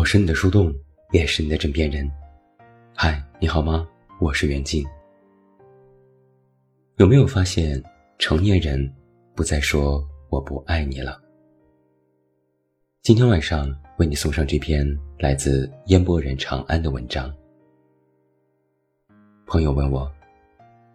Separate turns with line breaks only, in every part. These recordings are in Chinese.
我是你的树洞，也是你的枕边人。嗨，你好吗？我是袁静。有没有发现，成年人不再说“我不爱你了”？今天晚上为你送上这篇来自烟波人长安的文章。朋友问我：“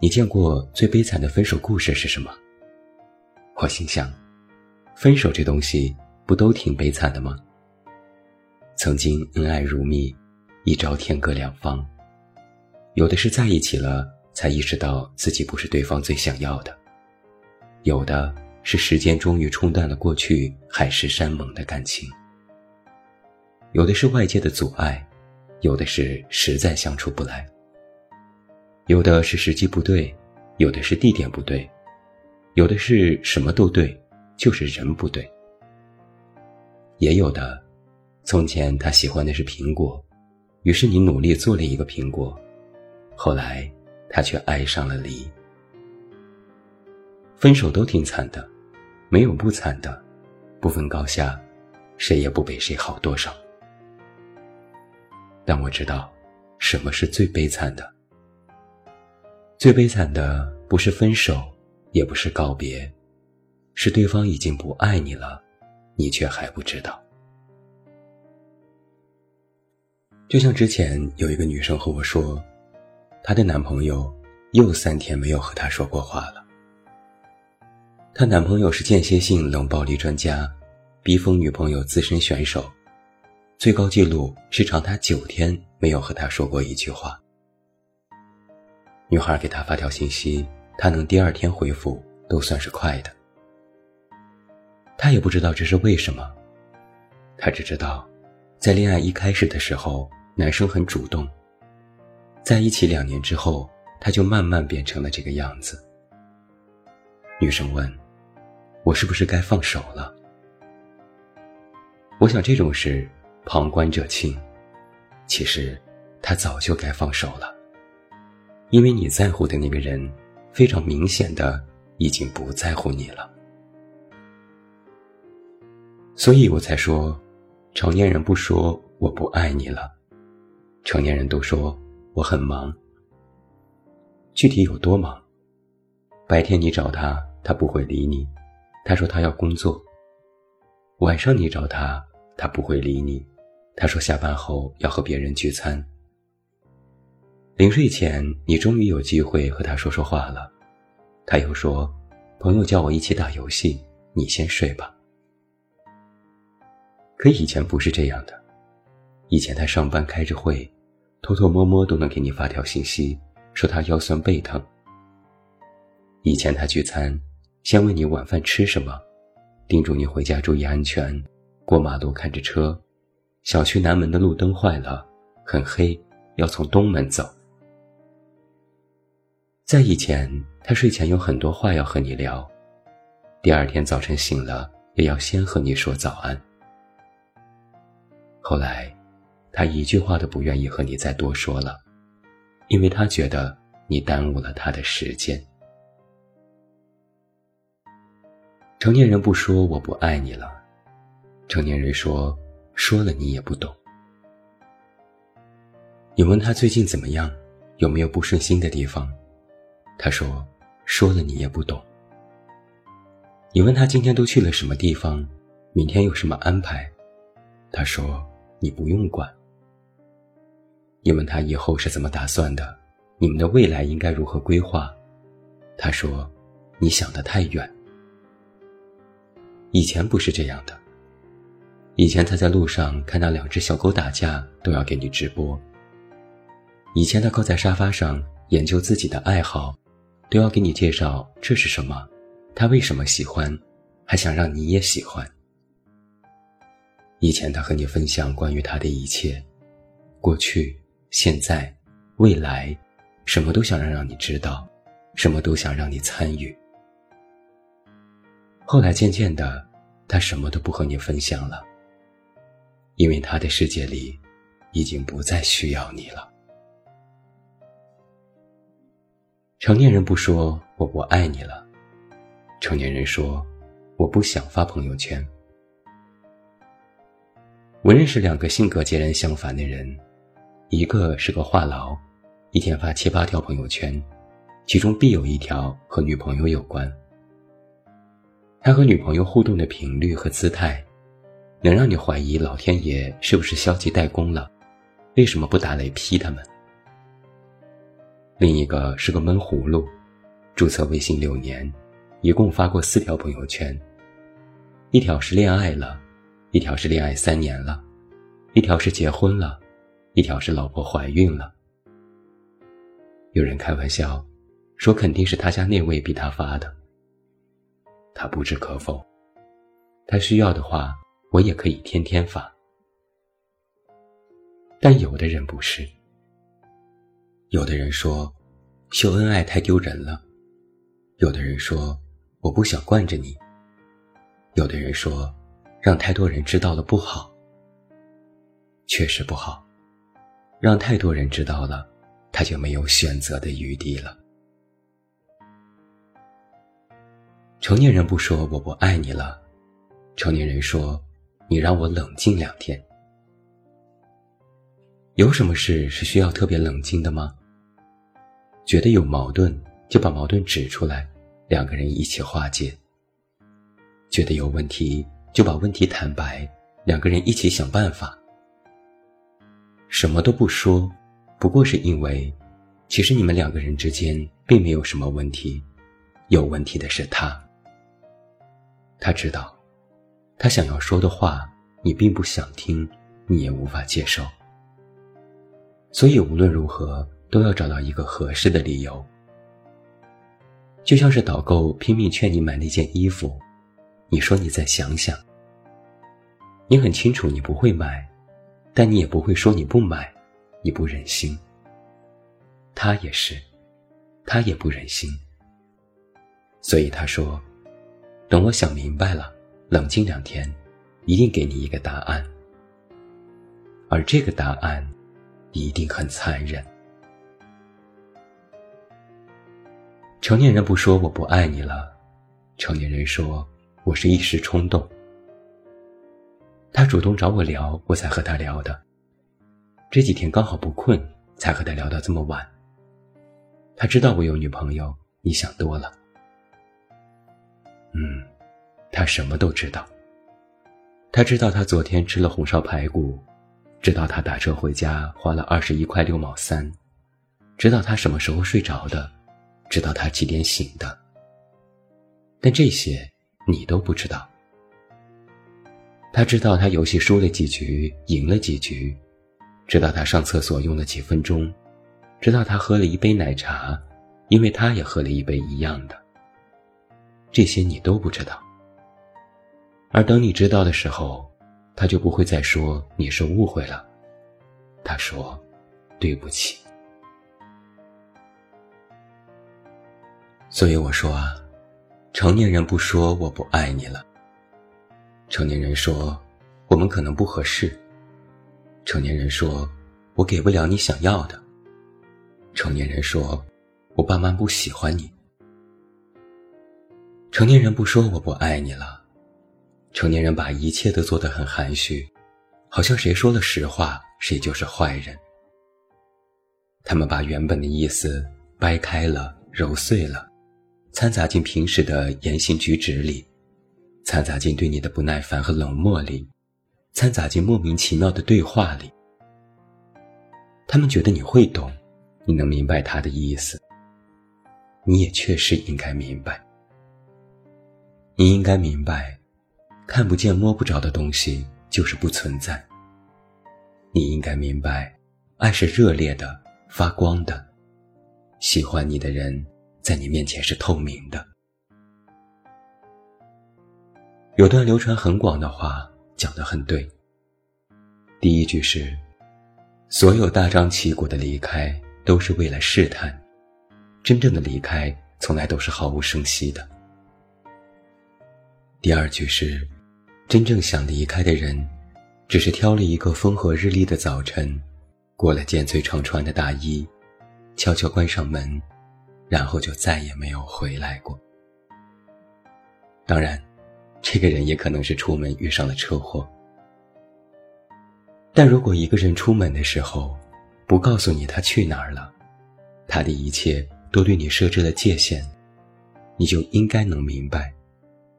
你见过最悲惨的分手故事是什么？”我心想：“分手这东西不都挺悲惨的吗？”曾经恩爱如蜜，一朝天各两方。有的是在一起了，才意识到自己不是对方最想要的；有的是时间终于冲淡了过去海誓山盟的感情；有的是外界的阻碍，有的是实在相处不来；有的是时机不对，有的是地点不对，有的是什么都对，就是人不对；也有的。从前他喜欢的是苹果，于是你努力做了一个苹果，后来他却爱上了梨。分手都挺惨的，没有不惨的，不分高下，谁也不比谁好多少。但我知道，什么是最悲惨的？最悲惨的不是分手，也不是告别，是对方已经不爱你了，你却还不知道。就像之前有一个女生和我说，她的男朋友又三天没有和她说过话了。她男朋友是间歇性冷暴力专家，逼疯女朋友资深选手，最高纪录是长达九天没有和她说过一句话。女孩给他发条信息，他能第二天回复，都算是快的。他也不知道这是为什么，他只知道，在恋爱一开始的时候。男生很主动，在一起两年之后，他就慢慢变成了这个样子。女生问：“我是不是该放手了？”我想这种事，旁观者清。其实，他早就该放手了，因为你在乎的那个人，非常明显的已经不在乎你了。所以我才说，成年人不说我不爱你了。成年人都说我很忙，具体有多忙？白天你找他，他不会理你，他说他要工作；晚上你找他，他不会理你，他说下班后要和别人聚餐。临睡前，你终于有机会和他说说话了，他又说朋友叫我一起打游戏，你先睡吧。可以前不是这样的。以前他上班开着会，偷偷摸摸都能给你发条信息，说他腰酸背疼。以前他聚餐，先问你晚饭吃什么，叮嘱你回家注意安全，过马路看着车，小区南门的路灯坏了，很黑，要从东门走。在以前，他睡前有很多话要和你聊，第二天早晨醒了也要先和你说早安。后来。他一句话都不愿意和你再多说了，因为他觉得你耽误了他的时间。成年人不说我不爱你了，成年人说说了你也不懂。你问他最近怎么样，有没有不顺心的地方，他说说了你也不懂。你问他今天都去了什么地方，明天有什么安排，他说你不用管。你问他以后是怎么打算的？你们的未来应该如何规划？他说：“你想得太远。”以前不是这样的。以前他在路上看到两只小狗打架，都要给你直播。以前他靠在沙发上研究自己的爱好，都要给你介绍这是什么，他为什么喜欢，还想让你也喜欢。以前他和你分享关于他的一切，过去。现在，未来，什么都想让让你知道，什么都想让你参与。后来渐渐的，他什么都不和你分享了，因为他的世界里，已经不再需要你了。成年人不说我不爱你了，成年人说我不想发朋友圈。我认识两个性格截然相反的人，一个是个话痨，一天发七八条朋友圈，其中必有一条和女朋友有关。他和女朋友互动的频率和姿态，能让你怀疑老天爷是不是消极怠工了？为什么不打雷劈他们？另一个是个闷葫芦，注册微信六年，一共发过四条朋友圈，一条是恋爱了。一条是恋爱三年了，一条是结婚了，一条是老婆怀孕了。有人开玩笑，说肯定是他家那位逼他发的。他不置可否，他需要的话，我也可以天天发。但有的人不是，有的人说，秀恩爱太丢人了；有的人说，我不想惯着你；有的人说。让太多人知道了不好，确实不好。让太多人知道了，他就没有选择的余地了。成年人不说我不爱你了，成年人说你让我冷静两天。有什么事是需要特别冷静的吗？觉得有矛盾就把矛盾指出来，两个人一起化解。觉得有问题。就把问题坦白，两个人一起想办法。什么都不说，不过是因为，其实你们两个人之间并没有什么问题，有问题的是他。他知道，他想要说的话你并不想听，你也无法接受，所以无论如何都要找到一个合适的理由。就像是导购拼命劝你买那件衣服。你说你再想想，你很清楚你不会买，但你也不会说你不买，你不忍心。他也是，他也不忍心，所以他说：“等我想明白了，冷静两天，一定给你一个答案。”而这个答案，一定很残忍。成年人不说我不爱你了，成年人说。我是一时冲动，他主动找我聊，我才和他聊的。这几天刚好不困，才和他聊到这么晚。他知道我有女朋友，你想多了。嗯，他什么都知道。他知道他昨天吃了红烧排骨，知道他打车回家花了二十一块六毛三，知道他什么时候睡着的，知道他几点醒的。但这些。你都不知道，他知道他游戏输了几局，赢了几局，知道他上厕所用了几分钟，知道他喝了一杯奶茶，因为他也喝了一杯一样的。这些你都不知道，而等你知道的时候，他就不会再说你是误会了，他说对不起。所以我说啊。成年人不说我不爱你了。成年人说我们可能不合适。成年人说我给不了你想要的。成年人说我爸妈不喜欢你。成年人不说我不爱你了。成年人把一切都做得很含蓄，好像谁说了实话谁就是坏人。他们把原本的意思掰开了揉碎了。掺杂进平时的言行举止里，掺杂进对你的不耐烦和冷漠里，掺杂进莫名其妙的对话里。他们觉得你会懂，你能明白他的意思。你也确实应该明白。你应该明白，看不见摸不着的东西就是不存在。你应该明白，爱是热烈的、发光的，喜欢你的人。在你面前是透明的。有段流传很广的话讲得很对。第一句是：所有大张旗鼓的离开都是为了试探，真正的离开从来都是毫无声息的。第二句是：真正想离开的人，只是挑了一个风和日丽的早晨，裹了件最常穿的大衣，悄悄关上门。然后就再也没有回来过。当然，这个人也可能是出门遇上了车祸。但如果一个人出门的时候，不告诉你他去哪儿了，他的一切都对你设置了界限，你就应该能明白，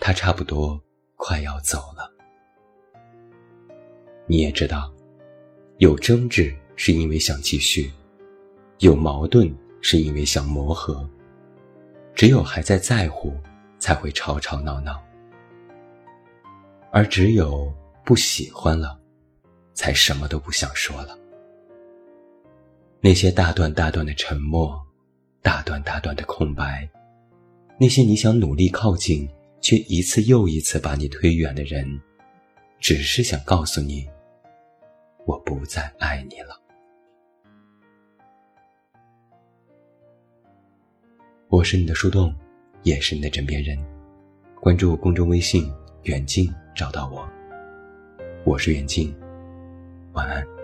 他差不多快要走了。你也知道，有争执是因为想继续，有矛盾是因为想磨合，只有还在在乎，才会吵吵闹闹，而只有不喜欢了，才什么都不想说了。那些大段大段的沉默，大段大段的空白，那些你想努力靠近，却一次又一次把你推远的人，只是想告诉你。我不再爱你了。我是你的树洞，也是你的枕边人。关注公众微信“远近”，找到我。我是远近，晚安。